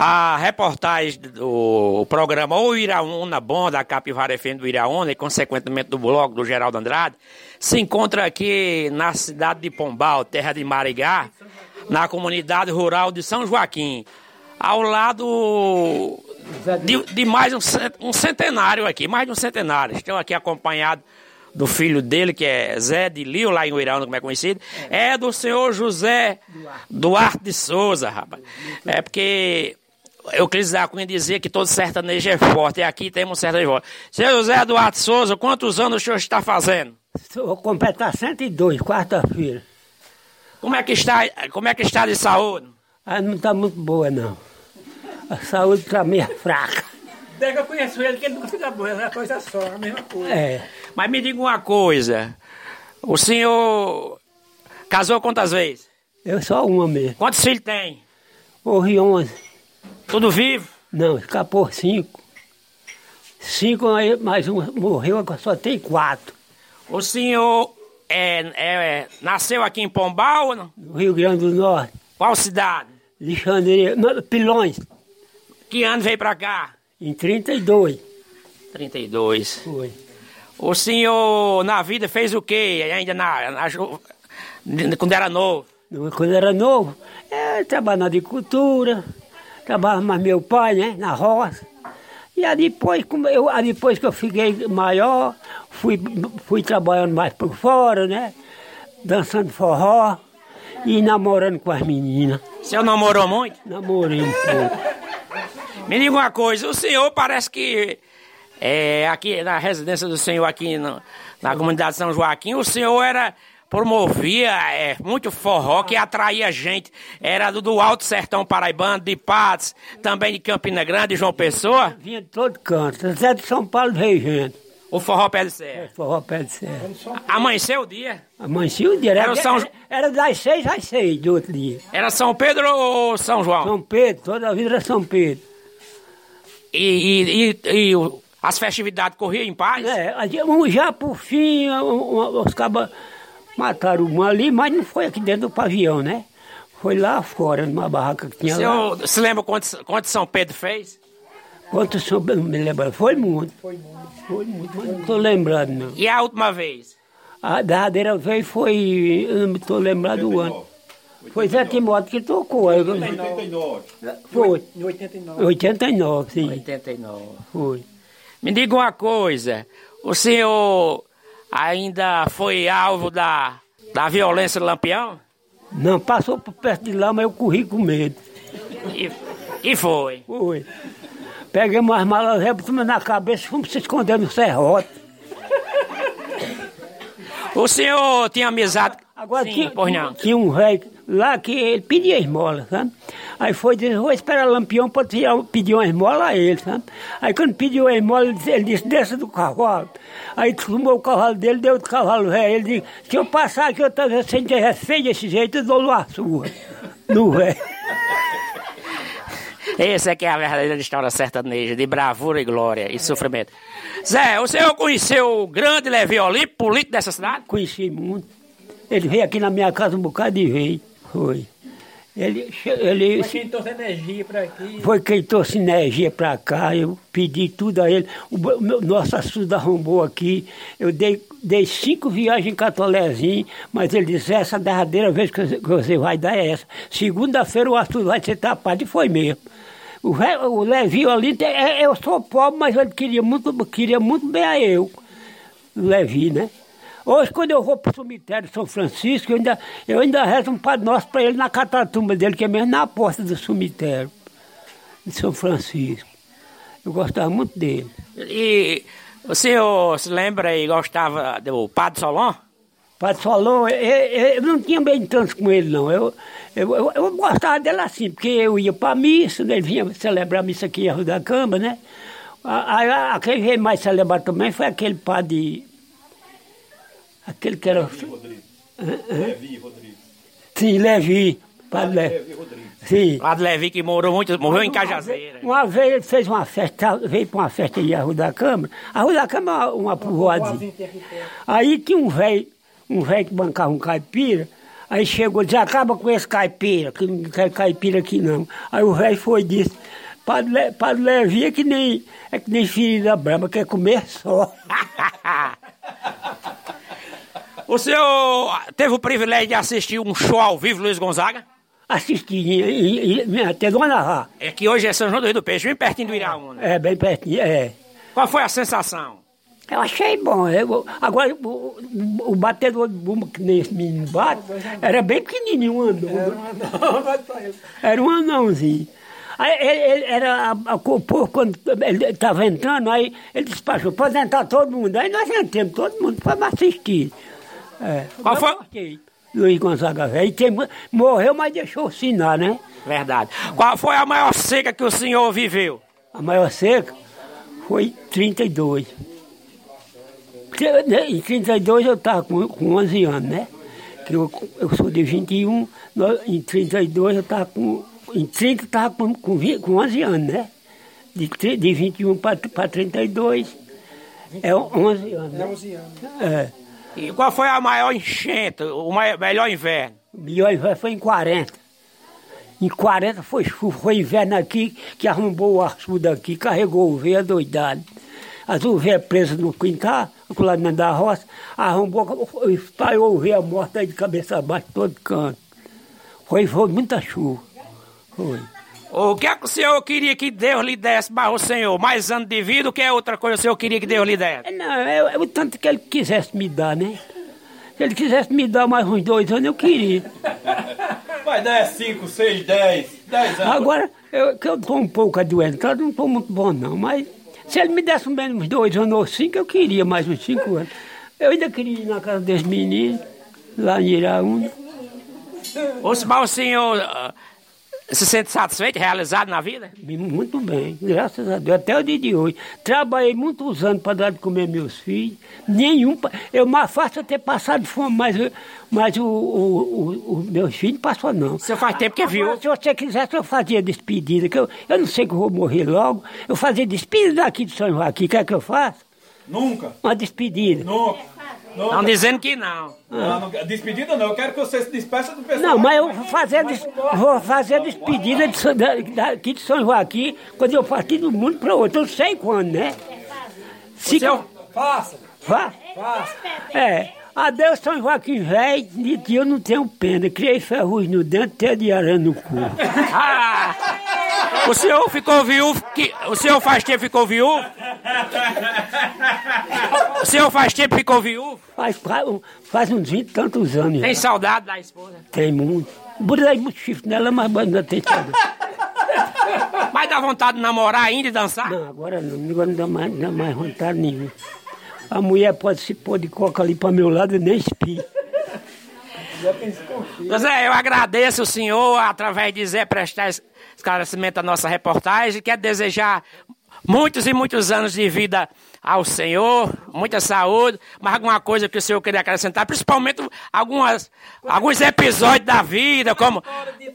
A reportagem do programa O Iraúna Bom, da Capivara FM do Iraúna, e consequentemente do blog do Geraldo Andrade, se encontra aqui na cidade de Pombal, terra de Marigá, na comunidade rural de São Joaquim, ao lado de, de mais um, um centenário aqui, mais de um centenário. Estou aqui acompanhado do filho dele, que é Zé de Lio, lá em Uirão, como é conhecido, é, do senhor José Duarte de Souza, rapaz. É porque Euclides da Cunha dizia que todo sertanejo é forte, e aqui temos um sertanejo forte. Senhor José Duarte de Souza, quantos anos o senhor está fazendo? Vou completar 102, quarta-feira. Como é que está, como é que está de saúde? Ah, não está muito boa, não. A saúde está meio fraca. Desde que eu conheço ele, que ele nunca fica boa, é uma coisa só, a mesma coisa. É. Mas me diga uma coisa, o senhor casou quantas vezes? Eu só uma mesmo. Quantos filhos tem? Morri 11. Tudo vivo? Não, escapou cinco. Cinco, mais um morreu, agora só tem quatro. O senhor é, é- nasceu aqui em Pombal ou não? No Rio Grande do Norte. Qual cidade? Alexandria, Pilões, Que ano veio pra cá? em 32. 32. Foi. O senhor na vida fez o quê? Ainda na, na quando era novo? Quando era novo, é, trabalhava na agricultura, trabalhava mais meu pai, né, na roça. E aí depois, eu, aí depois que eu fiquei maior, fui, fui trabalhando mais por fora, né? Dançando forró e namorando com as meninas. O senhor namorou muito? Namorei um pouco. Me diga uma coisa, o senhor parece que é, aqui na residência do senhor aqui no- na comunidade de São Joaquim, o senhor era promovia é, muito forró que atraía gente. Era do, do Alto Sertão Paraibano, de Patos, também de Campina Grande, João Pessoa. Vinha de todo canto. Zé de São Paulo veio gente. O forró pé de serra. Forró pé de serra. Amanheceu o dia. Amanhecia o dia. Era, Era o São- era, das seis às seis do outro dia. Era São Pedro ou São João? São Pedro, toda a vida era São Pedro. E, e, e, e o- as festividades corriam em paz? É, um já por fim, os cabas mataram uma ali, mas não foi aqui dentro do pavião, né? Foi lá fora, numa barraca que O tinha lá. senhor se lembra quantos, quantos São Pedro fez? Quanto sou, não me lembro, foi muito. Foi muito. Foi muito, mas não estou lembrando, não. E a última vez? A derradeira vez foi, eu não estou lembrado do ano. Foi Zé Timóteo que tocou. eu- 89. Foi, Em 89. 89, sim, 89. foi. Me diga uma coisa, o senhor ainda foi alvo da, da violência do Lampião? Não, passou por perto de lá, mas eu corri com medo. E, e foi. Foi. Pegamos as malas, rebotamos na cabeça e fomos se esconder no serrote. O senhor tinha amizade... Agora Sim, tinha, tinha um velho lá que ele pedia esmola, sabe? Aí foi dizer, vou esperar Lampião para pedir uma esmola a ele, sabe? Aí quando pediu a esmola, ele disse, ele disse desça do cavalo. Aí tomou o cavalo dele, deu o cavalo velho. Ele disse, se eu passar aqui outra vez sem ter feio desse jeito, eu dou uma sua. No velho. Essa é que é a verdadeira história sertaneja, de bravura e glória e sofrimento. Zé, o senhor conheceu o grande Levi Olímpio, político dessa cidade? Conheci muito. Ele veio aqui na minha casa um bocado de vez. Foi. Ele, ele Mas quem trouxe energia pra aqui. Foi quem trouxe energia para cá, eu pedi tudo a ele. O meu- nosso açude arrombou aqui, eu dei, dei cinco viagens em Catolézinho, mas ele disse, essa derradeira vez que você- que você vai dar é essa. Segunda-feira o açude vai ser tapado, e foi mesmo. O, o Levi ali, é- eu sou pobre, mas ele queria muito, queria muito bem a eu, o Levi, né? Hoje, quando eu vou para o cemitério de São Francisco, eu ainda, eu ainda rezo um Padre Nosso para ele na catatumba dele, que é mesmo na porta do cemitério de São Francisco. Eu gostava muito dele. E o senhor se lembra e gostava do Padre Solon? Padre Solon, eu, eu- eu não tinha bem tanto com ele, não. Eu, eu, eu, gostava dele assim, porque eu ia para a missa, ele vinha celebrar a missa aqui em Arroio da Cama, né? Aí, a- a- quem veio mais celebrar também foi aquele padre. Aquele que era. Levi Rodrigues. Sim, Levi. Padre Levi. Levi Rodrigues. Sim. Padre Levi que morou muito, morreu em Cajazeira. Uma vez ele fez uma festa, veio para uma festa em Arroio da Câmara. Arroio da Câmara é uma povoazinha. Aí tinha um velho, um velho que bancava um caipira. Aí chegou, disse, acaba com esse caipira, que não quer caipira aqui não. Aí o velho foi e disse, Padre, Le, Padre Levi é que nem, é que nem ferida brava, quer comer só. O senhor teve o privilégio de assistir um show ao vivo, Luiz Gonzaga? Assisti, e, e, até do narrar. É que hoje é São João do Rio do Peixe, bem pertinho do Iraúna. É, bem pertinho, é. Qual foi a sensação? Eu achei bom. Eu, agora, o, o batedor de bumba que nesse menino bate, era bem pequenininho, um anão. Era um anão, Era um anãozinho. Aí ele, ele era a, a, o povo, quando ele estava entrando, aí ele despachou, pode entrar todo mundo. Aí nós entramos, todo mundo foi assistir. É. Qual foi? Luiz Gonzaga Velho. Tem, morreu, mas deixou sinal, né? Verdade. Qual foi a maior seca que o senhor viveu? A maior seca foi 32. Né, em 32 eu estava com, com 11 anos, né? Que eu, eu sou de 21, em 32 eu estava com. Em 30 eu estava com, com, com 11 anos, né? De, de 21 para 32 é 11 anos. Né? É 11 anos. É. E qual foi a maior enchente, o maior, melhor inverno? O melhor inverno foi em 40. Em 40 foi chuva, foi inverno aqui, que arrombou o açude aqui, carregou o veio doidado. As ovelhas presas no quintal, do lado da roça, arrombou, espalhou ovelha morta de cabeça abaixo, todo canto. Foi, foi muita chuva. Foi. O que é que o senhor queria que Deus lhe desse para o senhor? Mais anos de vida, o que é outra coisa que o senhor queria que Deus lhe desse? Não, é, é o tanto que ele quisesse me dar, né? Se ele quisesse me dar mais uns dois anos, eu queria. Vai dar 5, 6, 10, 10 anos. Agora, eu, que eu estou um pouco adoentado, não estou muito bom não, mas se ele me desse menos uns dois anos ou cinco, eu queria mais uns cinco anos. Eu ainda queria ir na casa desse menino, lá em Iraúna. Ô, o senhor se sente satisfeito, realizado na vida? Muito bem, graças a Deus, até o dia de hoje. Trabalhei muitos anos para dar de comer meus filhos, nenhum. Eu mais fácil ter passado fome, mas, mas o, o, o, o meus filhos passou não. Você faz tempo que viu? Se você quisesse, eu fazia despedida, que eu, eu não sei que eu vou morrer logo. Eu fazia despedida daqui de São Joaquim, quer que eu faça? Nunca. Uma despedida. Nunca. Estão dizendo que não. Não, não. Despedida não, eu quero que você se despeça do pessoal. Não, mas eu vou fazer, des, vou fazer despedida de, daqui de São Joaquim quando eu partir do mundo para outro. Eu não sei quando, né? Se eu... Faça. Faça. É. Adeus, São Joaquim velho, de que eu não tenho pena. Criei ferrugem no dente, até de aranha no cu. ah! O senhor ficou viúvo? Que, o senhor faz tempo ficou viúvo? O senhor faz tempo ficou viúvo? Faz, faz uns 20 e tantos anos. Tem já. saudade da esposa? Tem muito. Botei muito chifre nela, mas ainda tem saudade. Mas dá vontade de namorar ainda e dançar? Não, agora não. Agora não dá mais, não dá mais vontade nenhuma. A mulher pode se pôr de coca ali para meu lado e nem espia. José, eu agradeço o senhor através de Zé prestar esclarecimento à nossa reportagem. Quero desejar muitos e muitos anos de vida ao Senhor, muita saúde, mas alguma coisa que o Senhor queria acrescentar, principalmente algumas, alguns episódios da vida, como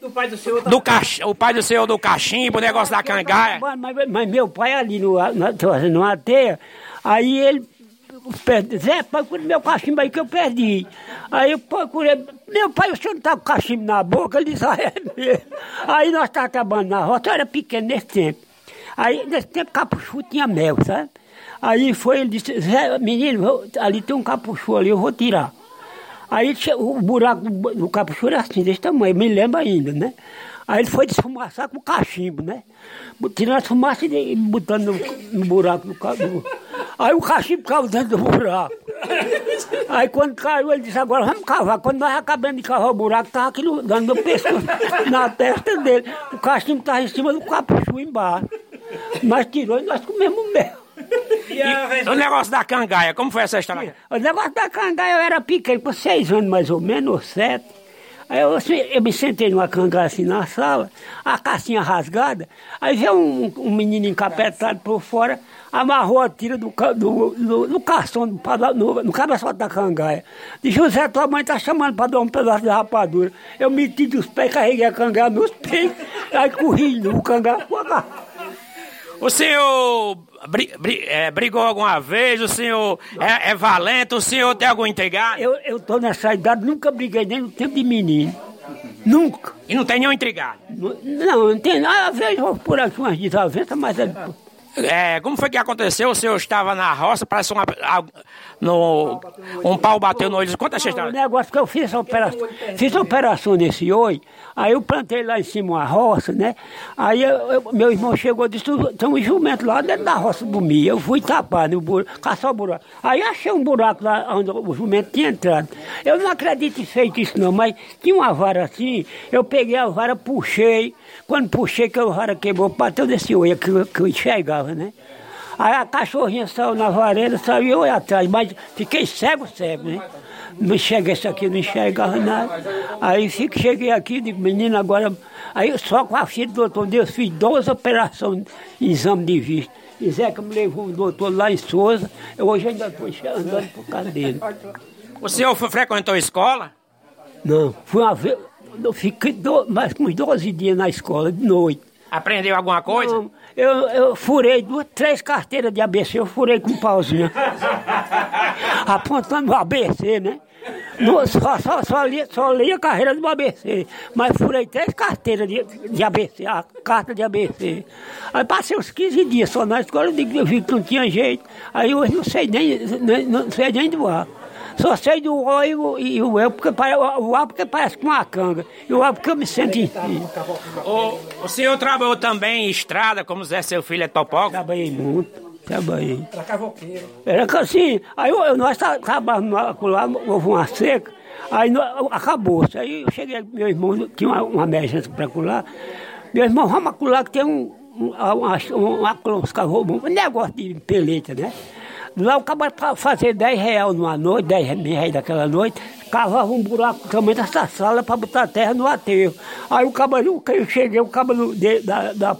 do pai do, senhor, do cach, o pai do Senhor do cachimbo, o negócio da cangaia. Mas, mas, mas meu pai ali no, no, numa teia, aí ele perdi, Zé, procure meu cachimbo aí que eu perdi. Aí eu procurei, meu pai, o senhor não tá com cachimbo na boca? Ele disse, ah, é mesmo. Aí nós estávamos trabalhando na roça, eu era pequeno nesse tempo. Aí, nesse tempo, capuchu tinha mel, sabe? Aí foi, ele disse, Zé, menino, ali tem um capuchu ali, eu vou tirar. Aí o buraco do capuchu era assim, desse tamanho, me lembro ainda, né? Aí ele foi desfumaçar com cachimbo, né? Tirando a fumaça e botando no, no buraco do cachimbo. Aí o cachimbo caiu dentro do buraco. Aí quando caiu, ele disse, agora vamos cavar. Quando nós acabamos de cavar o buraco, estava aquilo dando no pescoço, na testa dele. O cachimbo estava em cima do capuchu embaixo. Nós tirou e nós comemos mel. E o negócio da cangaia, como foi essa história? O negócio da cangaia, eu era pequeno, com seis anos mais ou menos, ou sete. Aí eu, eu me sentei numa cangaia assim na sala, a cassinha rasgada, aí veio um, um menino encapetado por fora, amarrou a tira do, do, do, do cação, no, no, no cabeçote da cangaia. Disse, José, tua mãe tá chamando para dar um pedaço de rapadura. Eu meti dos pés, carreguei a cangaia nos pés, aí corri no cangaia, O senhor bri- bri- é, brigou alguma vez? O senhor é, é valente? O senhor tem algum intrigado? Eu, eu tô nessa idade, nunca briguei nem no tempo de menino. Nunca. E não tem nenhum intrigado? Não, não tem nada. Às vezes por aqui umas desavenças, mas é, É, como foi que aconteceu? O senhor estava na roça, parece uma. A- No, um pau bateu no olho. Conta essa o história. negócio que eu fiz essa operação, fiz a operação nesse oi, aí eu plantei lá em cima uma roça, né? Aí eu- eu- meu irmão chegou e disse, "Tu- tem um jumento lá dentro da roça do milho. Eu fui tapar no buraco, caçar o buraco. Aí achei um buraco lá onde o jumento tinha entrado. Eu não acredito em feito isso não, mas tinha uma vara assim, eu peguei a vara, puxei. Quando puxei, que a vara quebrou, bateu nesse oi que, que eu enxergava, né? Aí a cachorrinha saiu na varanda, saiu eu atrás, mas fiquei cego, cego, né? Não enxerguei isso aqui, não enxergava nada. Aí fico, cheguei aqui, digo, menino, agora. Aí só com a filha do doutor Deus fiz 12 operações exame de vista. E Zeca me levou um doutor lá em Souza, eu hoje ainda estou andando por causa dele. O senhor frequentou a escola? Não, fui uma vez, eu fiquei do, mais uns 12 dias na escola, de noite. Aprendeu alguma coisa? Não, eu, eu furei duas, três carteiras de ABC, eu furei com um pauzinho. Apontando o ABC, né? No, só, só, só, li, só li a carreira do ABC, mas furei três carteiras de, de ABC, a carta de ABC. Aí passei uns 15 dias só na escola, eu, vi que não tinha jeito. Aí hoje não sei nem, nem- não sei nem do ar. Só sei do O e o, e o eu, porque o A porque parece com uma canga. E o A porque eu me sinto em. O, o senhor trabalhou também em estrada, como Zé, seu filho é topógrafo? Trabalhei muito, trabalhei. Era cavoqueiro. Era que assim, aí eu, nós trabalhamos lá, houve uma seca, aí acabou-se. Aí eu cheguei, meu irmão tinha uma, uma emergência para colar. Meu irmão, vamos acular que tem um, um, uma, uma, uns cavos- um negócio de peleta, né? Lá o cabra para fazer 10 reais numa noite, 10 reais daquela noite, cavava um buraco do tamanho dessa sala para botar terra no aterro. Aí o cabra, eu cheguei, o cabra de- da, da,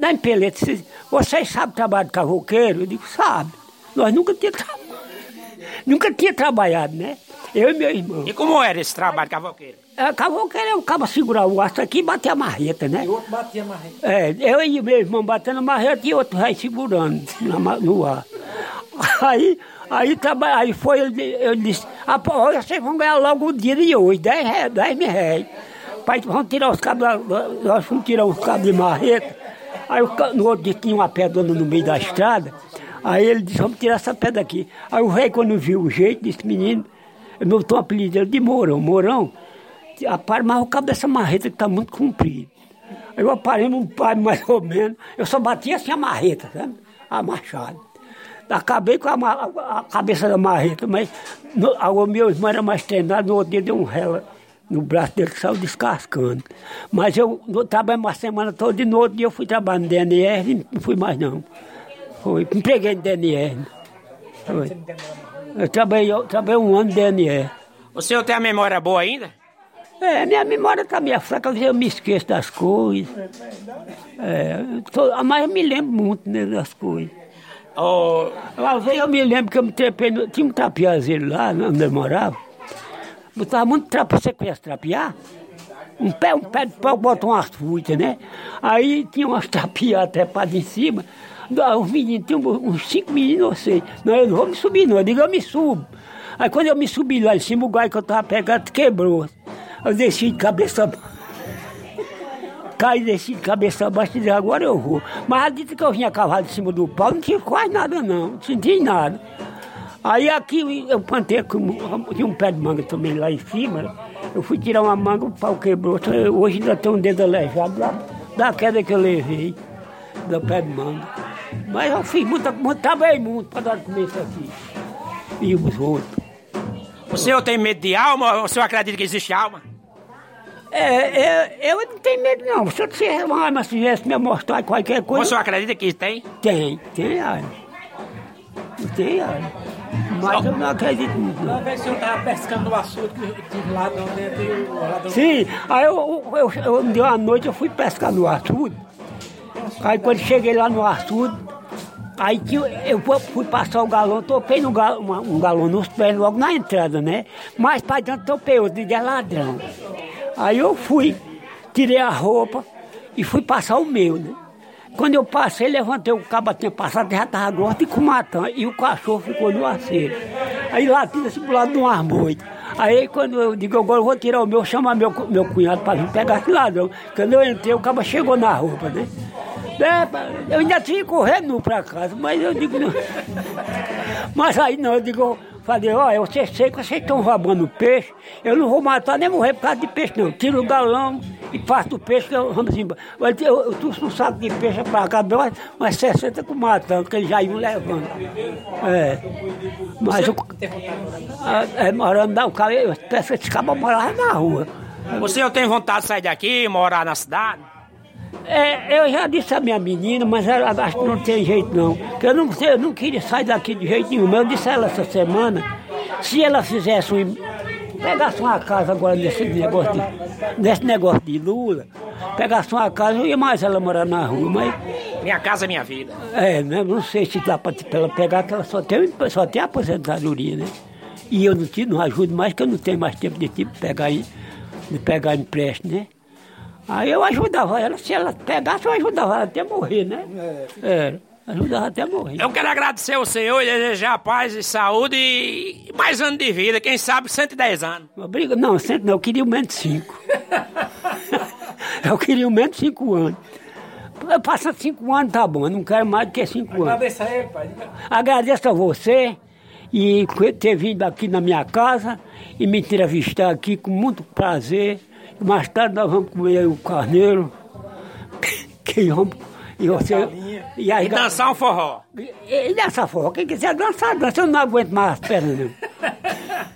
da empeleta, disse, vocês sabem trabalhar de cavoqueiro? Eu digo, sabe. Nós nunca tínhamos tra... nunca tinha trabalhado, né? Eu e meu irmão. E como era esse trabalho cavoqueiro? É, cavoqueiro é o cabo segurar o aço aqui e bater a marreta, né? E o outro batia marreta. É, eu e meu irmão batendo a marreta e outro vai segurando na no ar. Aí, aí, aí foi, eu, eu disse, ah, pô, olha, vocês vão ganhar logo o dia de hoje, 10, reais, 10 mil reais. Pai, vamos tirar os cabos, nós fomos tirar os cabos de marreta. Aí no outro dia tinha uma pedra no meio da estrada. Aí ele disse, vamos tirar essa pedra aqui. Aí o velho, quando viu o jeito, disse, menino, eu não estou apelido ele de Mourão. Mourão, apare mais o cabo dessa marreta que está muito comprido. Aí eu aparei num pai mais ou menos, eu só batia assim a marreta, sabe? A machado. Acabei com a, a cabeça da marreta, mas no, a- meu irmão era mais treinado, no outro dia deu um rela no braço dele que saiu descascando. Mas eu, eu trabalhei uma semana toda e no outro dia eu fui trabalhar no DNR e não fui mais não. Foi, empreguei no DNR. Foi. Eu trabalhei, eu trabalhei um ano no DNR. O senhor tem a memória boa ainda? É, minha memória está meio fraca, às vezes eu me esqueço das coisas. É, tô- mas eu me lembro muito né, das coisas. Ô, Às vezes eu me lembro que eu me trepei, no, tinha um trapeazeiro lá onde eu morava. Botava muito trapo, você conhece trapear? Um pé, um pé de pau, bota umas frutas, né? Aí tinha umas trapeadas trepadas em cima. Ah, Os meninos, tinha uns cinco meninos, não sei. Não, eu não vou me subir, não. Eu digo, eu me subo. Aí quando eu me subi lá em cima, o gai que eu tava pegando quebrou. Eu desci de cabeça baixa. Caí desci de cabeça abaixo e disse, agora eu vou. Mas a dita que eu vinha cavalo de cima do pau, não tinha quase nada não, não senti nada. Aí aqui eu plantei com- um pé de manga também lá em cima. Eu fui tirar uma manga, o pau quebrou. Então, Hoje ainda tem um dedo aleijado lá, da queda que eu levei, do pé de manga. Mas eu fiz muita, muito, trabalhei muito para dar comer isso aqui. E os outros. o senhor tem medo de alma? O senhor acredita que existe alma? É, é, eu não tenho medo não. Se eu tivesse uma arma, se me mostrar qualquer O coisa. senhor acredita que tem? Tem, tem arma. Tem arma. Mas eu não acredito muito. Uma vez o senhor estava pescando no açude, que tinha ladrão dentro e o ladrão... Sim, aí eu, eu, eu, dia uma noite eu fui pescar no açude. Aí quando cheguei lá no açude, aí tinha, eu fui- fui passar o galão, topei no gal, uma- um galão nos pés logo na entrada, né? Mas para dentro topei outro, de ladrão. Aí eu fui, tirei a roupa e fui passar o meu, né? quando eu passei, levantei o cabo tinha passado, já estava gordo e com matando. E o cachorro ficou no aceiro. Aí latindo assim pro lado de um armoito. Aí quando eu digo, agora eu vou tirar o meu, chamar meu, meu cunhado para vir pegar esse ladrão. Quando eu entrei, o cabo chegou na roupa, né? É, eu ainda tinha correndo para casa, mas eu digo, não. Mas aí não, eu digo, falei, olha, você sei que vocês estão roubando peixe, eu não vou matar nem morrer por causa de peixe, não. Tiro o galão e faço o peixe, que eu vamos embora. Eu, eu trouxe um saco de peixe para cá, mas, mas 60 com matando, que eles já iam levando. É. Mas o. É, morando na, o cara, esse cara morava na rua. Você eu tenho vontade de sair daqui, morar na cidade? É, eu já disse à minha menina, mas ela acho que não tem jeito não. Que eu não, eu não queria sair daqui de jeito nenhum. Eu disse a ela essa semana, se ela fizesse um. Pegasse uma casa agora nesse negócio de, nesse negócio de Lula, pegasse uma casa, eu ia mais ela morar na rua, mas. Minha casa é minha vida. É, né? não sei se dá para ela pegar, que ela só tem, só tem aposentadoria, né? E eu não, te, não ajudo mais, que eu não tenho mais tempo de tipo pegar, de pegar empréstimo, né? Aí eu ajudava ela, se ela pegasse, eu ajudava ela até morrer, né? É. é ajudava até morrer. Eu quero agradecer ao senhor e desejar paz e saúde e mais anos de vida, quem sabe 110 anos. Obriga, não, 100 não, eu queria o menos 5. eu queria o menos 5 anos. Passa 5 anos, tá bom, eu não quero mais do que 5 anos. Agradeço a ele, pai. Agradeço a você e ter vindo aqui na minha casa e me entrevistar aqui com muito prazer. Mais tarde nós vamos comer o carneiro, que vamos, e você. E, e dançar um forró. E, e dançar forró. Quem quiser dançar, dança, eu não aguento mais as pernas.